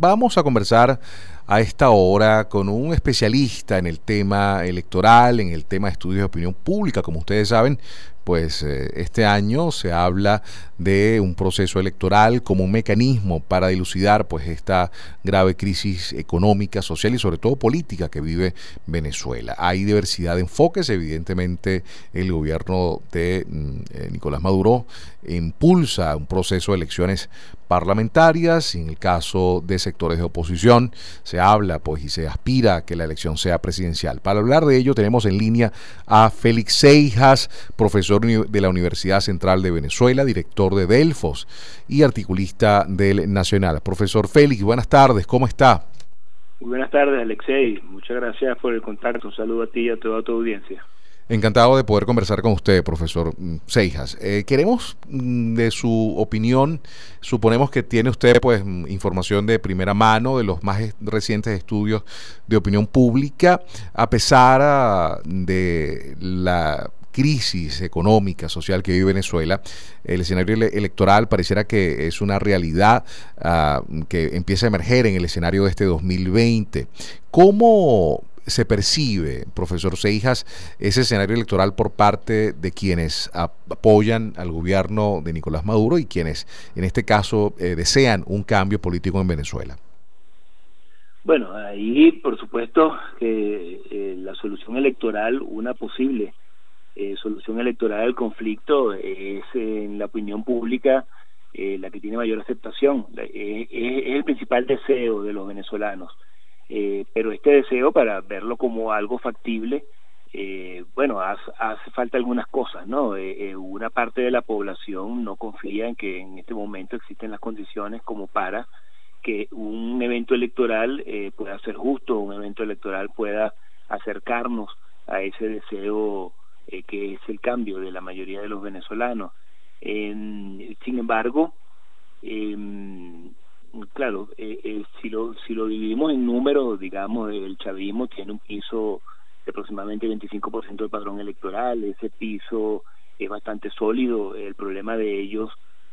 Vamos a conversar a esta hora con un especialista en el tema electoral, en el tema de estudios de opinión pública. Como ustedes saben, pues eh, este año se habla de un proceso electoral como un mecanismo para dilucidar pues esta grave crisis económica, social y sobre todo política que vive Venezuela. Hay diversidad de enfoques, evidentemente el gobierno de mm, eh, Nicolás Maduro impulsa un proceso de elecciones parlamentarias, en el caso de sectores de oposición se habla pues y se aspira a que la elección sea presidencial. Para hablar de ello tenemos en línea a Félix Seijas, profesor de la Universidad Central de Venezuela, director de Delfos y articulista del Nacional. Profesor Félix, buenas tardes, ¿cómo está? Muy buenas tardes, Alexei. Muchas gracias por el contacto. Un saludo a ti y a toda tu audiencia. Encantado de poder conversar con usted, profesor Seijas. Eh, queremos mm, de su opinión, suponemos que tiene usted pues mm, información de primera mano de los más recientes estudios de opinión pública, a pesar ah, de la crisis económica, social que vive Venezuela, el escenario electoral pareciera que es una realidad ah, que empieza a emerger en el escenario de este 2020. ¿Cómo se percibe, profesor Seijas, ese escenario electoral por parte de quienes apoyan al gobierno de Nicolás Maduro y quienes, en este caso, eh, desean un cambio político en Venezuela? Bueno, ahí por supuesto que eh, la solución electoral, una posible eh, solución electoral del conflicto es en la opinión pública la que tiene mayor aceptación. es, el principal deseo de los venezolanos. Eh, pero este deseo, para verlo como algo factible, bueno, hace, falta algunas cosas, ¿no? una parte de la población no confía en que en este momento existen las condiciones como para que un evento electoral pueda ser justo, un evento electoral pueda acercarnos a ese deseo eh, que es el cambio de la mayoría de los venezolanos. sin embargo, em, claro, eh, eh, si, lo, si lo dividimos en números, digamos, el chavismo tiene un piso de aproximadamente 25% del padrón electoral, ese piso es bastante sólido, el problema de ellos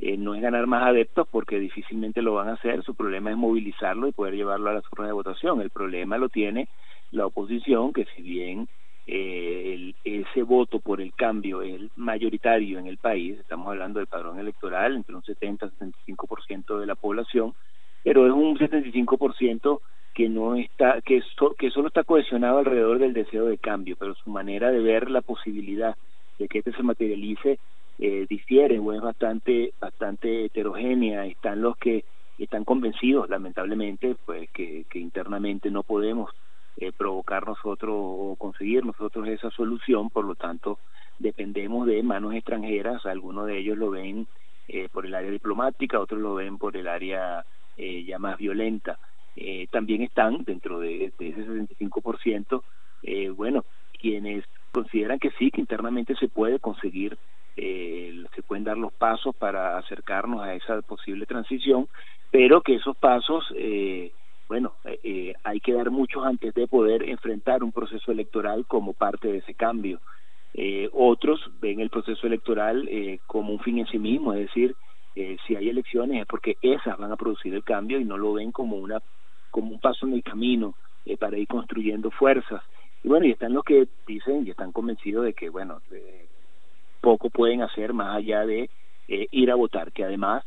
no es ganar más adeptos porque difícilmente lo van a hacer, su problema es movilizarlo y poder llevarlo a las urnas de votación, el problema lo tiene la oposición que si bien eh, ese voto por el cambio es mayoritario en el país, estamos hablando del padrón electoral, entre un 70 y 75% de la población, pero es un 75% que no está que que solo está cohesionado alrededor del deseo de cambio, pero su manera de ver la posibilidad de que este se materialice eh, difiere o es bastante bastante heterogénea. Están los que están convencidos, lamentablemente, pues que internamente no podemos eh, provocar nosotros o conseguir nosotros esa solución, por lo tanto dependemos de manos extranjeras, algunos de ellos lo ven eh, por el área diplomática, otros lo ven por el área eh, ya más violenta. también están dentro de, de ese 65%, bueno, quienes consideran que sí, que internamente se puede conseguir, se pueden dar los pasos para acercarnos a esa posible transición, pero que esos pasos eh, bueno, eh, eh, hay que dar muchos antes de poder enfrentar un proceso electoral como parte de ese cambio. Eh, otros ven el proceso electoral como un fin en sí mismo, es decir, si hay elecciones es porque esas van a producir el cambio y no lo ven como una como un paso en el camino para ir construyendo fuerzas. Y bueno, y están los que dicen y están convencidos de que, bueno, poco pueden hacer más allá de ir a votar, que además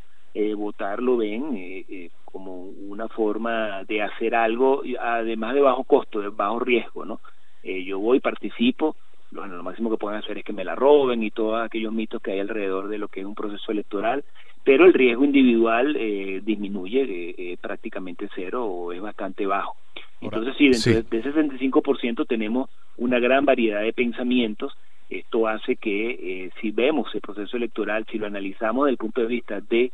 votar lo ven como una forma de hacer algo, además de bajo costo, de bajo riesgo, ¿no? Eh, yo voy, participo, bueno, lo máximo que pueden hacer es que me la roben y todos aquellos mitos que hay alrededor de lo que es un proceso electoral, pero el riesgo individual eh, disminuye eh, eh prácticamente cero o es bastante bajo. Entonces, sí, dentro de ese 65% tenemos una gran variedad de pensamientos. Esto hace que eh, si vemos el proceso electoral, si lo analizamos desde el punto de vista de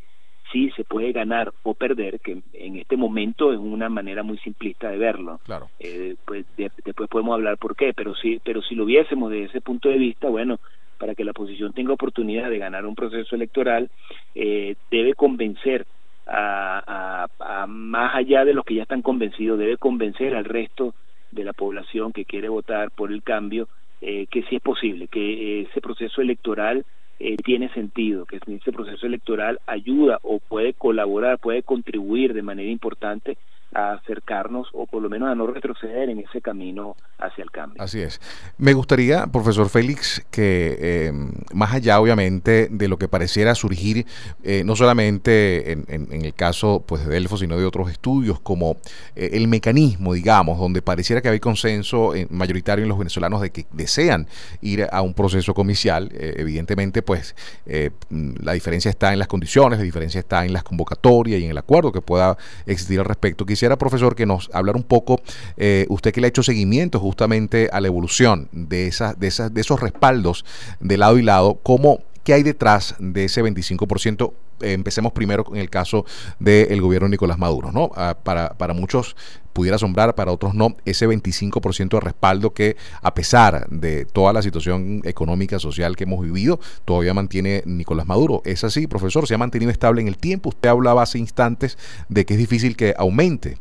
si se puede ganar o perder, que en este momento es una manera muy simplista de verlo. Claro. Eh, pues después podemos hablar por qué, pero si, pero si lo viésemos desde ese punto de vista, bueno, para que la oposición tenga oportunidad de ganar un proceso electoral, eh, debe convencer a, a, más allá de los que ya están convencidos, debe convencer al resto de la población que quiere votar por el cambio, eh, que sí es posible, que ese proceso electoral eh, tiene sentido, que ese proceso electoral ayuda o puede colaborar, puede contribuir de manera importante a acercarnos o por lo menos a no retroceder en ese camino hacia el cambio. Así es. Me gustaría, profesor Félix, que eh, más allá obviamente de lo que pareciera surgir, eh, no solamente en, el caso pues, de Delfo, sino de otros estudios, como eh, el mecanismo, digamos, donde pareciera que hay consenso mayoritario en los venezolanos de que desean ir a un proceso comicial, evidentemente pues la diferencia está en las condiciones, la diferencia está en las convocatorias y en el acuerdo que pueda existir al respecto quisiera, profesor, que nos hablara un poco, eh, usted que le ha hecho seguimiento justamente a la evolución de, esas, de, esas, de esos respaldos de lado y lado, cómo, ¿qué hay detrás de ese 25%? empecemos primero con el caso del gobierno de Nicolás Maduro, ¿no? Ah, para, para muchos pudiera asombrar, para otros no, ese 25% de respaldo que a pesar de toda la situación económica, social que hemos vivido, todavía mantiene Nicolás Maduro. ¿Es así, profesor? ¿Se ha mantenido estable en el tiempo? Usted hablaba hace instantes de que es difícil que aumente.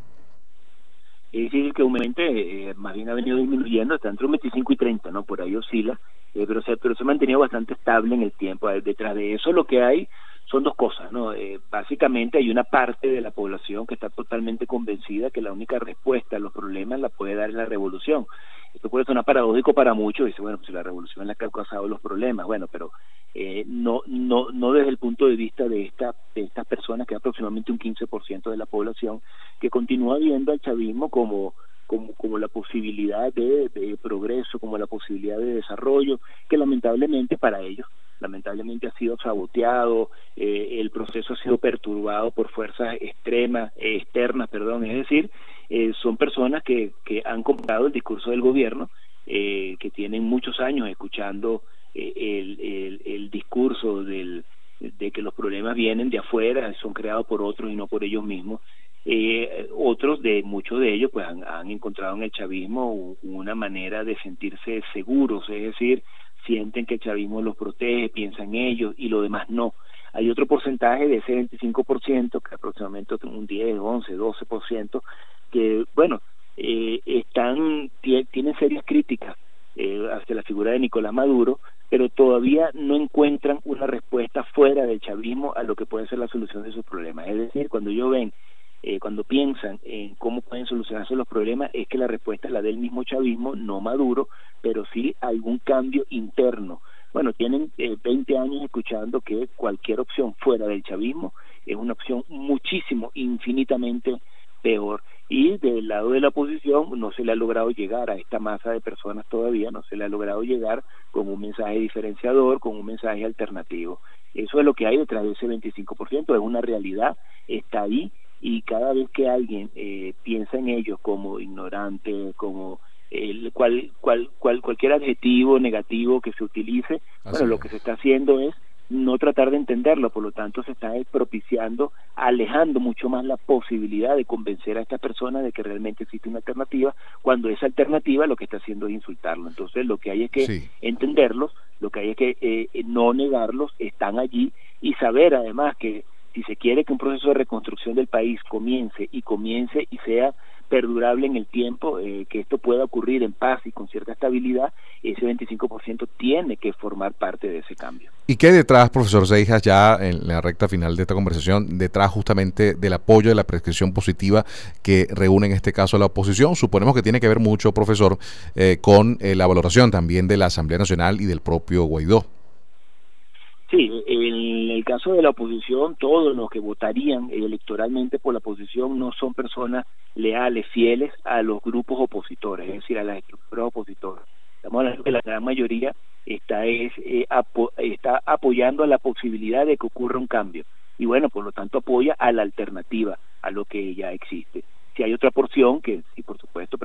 Es difícil que aumente, eh, más bien ha venido disminuyendo, está entre un 25 y 30, ¿no? Por ahí oscila, eh, pero, se, pero se ha mantenido bastante estable en el tiempo. Detrás de eso lo que hay son dos cosas, ¿no? Eh, básicamente hay una parte de la población que está totalmente convencida que la única respuesta a los problemas la puede dar la revolución. Esto puede sonar paradójico para muchos, dice, bueno, pues la revolución es la que ha causado los problemas, bueno, pero eh, no, no, no desde el punto de vista de, esta, de estas personas, que es aproximadamente un 15% de la población, que continúa viendo al chavismo como como, como la posibilidad de, progreso, como la posibilidad de desarrollo, que lamentablemente para ellos lamentablemente ha sido saboteado, eh, el proceso ha sido perturbado por fuerzas extremas, eh, externas, perdón, es decir, eh, son personas que, que han comprado el discurso del gobierno, que tienen muchos años escuchando el, el, discurso del, de que los problemas vienen de afuera, son creados por otros y no por ellos mismos. Eh, otros de muchos de ellos pues han, han, encontrado en el chavismo una manera de sentirse seguros, es decir, sienten que el chavismo los protege, piensan en ellos y lo demás no. Hay otro porcentaje de ese 25%, que aproximadamente un 10, 11, 12%, que, bueno, eh, están tienen serias críticas eh, hacia la figura de Nicolás Maduro, pero todavía no encuentran una respuesta fuera del chavismo a lo que puede ser la solución de sus problemas. Es decir, cuando ellos ven eh, cuando piensan en cómo pueden solucionarse los problemas, es que la respuesta es la del mismo chavismo, no Maduro, pero sí algún cambio interno. Bueno, tienen eh, 20 años escuchando que cualquier opción fuera del chavismo es una opción muchísimo, infinitamente peor. Y del lado de la oposición no se le ha logrado llegar a esta masa de personas todavía, no se le ha logrado llegar con un mensaje diferenciador, con un mensaje alternativo. Eso es lo que hay detrás de ese 25%, es una realidad, está ahí y cada vez que alguien eh, piensa en ellos como ignorante, como el cual, cual, cual, cualquier adjetivo negativo que se utilice, bueno, lo que se está haciendo es no tratar de entenderlo, por lo tanto se está propiciando, alejando mucho más la posibilidad de convencer a esta persona de que realmente existe una alternativa, cuando esa alternativa lo que está haciendo es insultarlo. Entonces lo que hay es que entenderlos, lo que hay es que eh, no negarlos, están allí y saber además que si se quiere que un proceso de reconstrucción del país comience y comience y sea perdurable en el tiempo, eh, que esto pueda ocurrir en paz y con cierta estabilidad, ese 25% tiene que formar parte de ese cambio. ¿Y qué detrás, profesor Seijas, ya en la recta final de esta conversación, detrás justamente del apoyo de la prescripción positiva que reúne en este caso la oposición? Suponemos que tiene que ver mucho, profesor, eh, con eh, la valoración también de la Asamblea Nacional y del propio Guaidó. Sí, en el caso de la oposición, todos los que votarían electoralmente por la oposición no son personas leales, fieles a los grupos opositores, es decir, a las estructuras opositoras. Estamos hablando que la gran mayoría está, es, eh, está apoyando a la posibilidad de que ocurra un cambio y bueno, por lo tanto apoya a la alternativa a lo que ya existe. Si hay otra porción, que sí, por supuesto,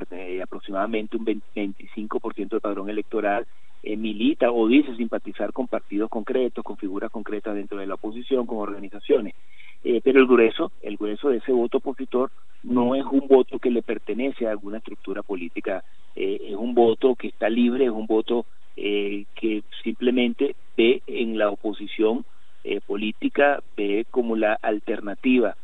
aproximadamente un 25% del padrón electoral eh, milita o dice simpatizar con partidos concretos, con figuras concretas dentro de la oposición, con organizaciones. Eh, pero el grueso, el grueso de ese voto opositor no es un voto que le pertenece a alguna estructura política, eh, es un voto que está libre, es un voto que simplemente ve en la oposición política, ve como la alternativa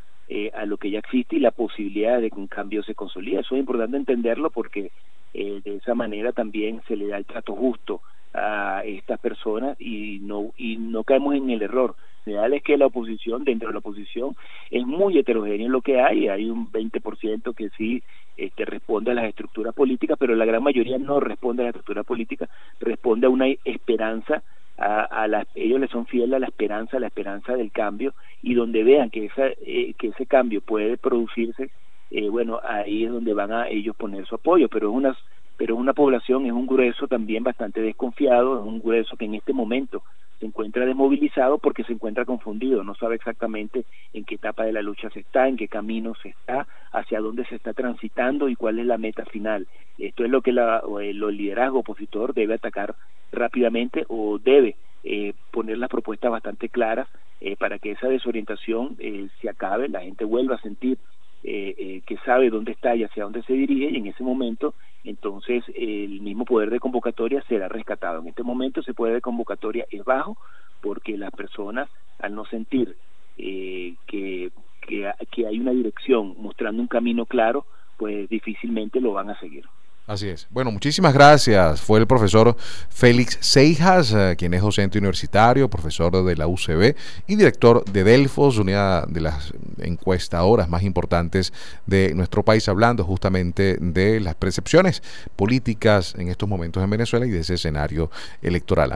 a lo que ya existe y la posibilidad de que un cambio se consolide. Eso es importante entenderlo porque de esa manera también se le da el trato justo a estas personas y no y no caemos en el error. Real es que la oposición dentro de la oposición es muy heterogéneo lo que hay hay un 20% que sí este, responde a las estructuras políticas pero la gran mayoría no responde a la estructura política responde a una esperanza a, a ellos le son fieles a la esperanza, a la esperanza del cambio y donde vean que esa, eh, que ese cambio puede producirse, eh, bueno, ahí es donde van a ellos poner su apoyo, pero es una pero una población es un grueso también bastante desconfiado, es un grueso que en este momento se encuentra desmovilizado porque se encuentra confundido, no sabe exactamente en qué etapa de la lucha se está, en qué camino se está, hacia dónde se está transitando y cuál es la meta final. Esto es lo que la, el liderazgo opositor debe atacar rápidamente o debe eh, poner las propuestas bastante claras eh, para que esa desorientación eh, se acabe, la gente vuelva a sentir eh, eh, que sabe dónde está y hacia dónde se dirige y en ese momento entonces el mismo poder de convocatoria será rescatado. En este momento ese poder de convocatoria es bajo porque las personas al no sentir eh, que, que, que hay una dirección mostrando un camino claro, pues difícilmente lo van a seguir. Así es. Bueno, muchísimas gracias. Fue el profesor Félix Seijas, eh, quien es docente universitario, profesor de la UCB y director de Delfos, una de las encuestadoras más importantes de nuestro país, hablando justamente de las percepciones políticas en estos momentos en Venezuela y de ese escenario electoral.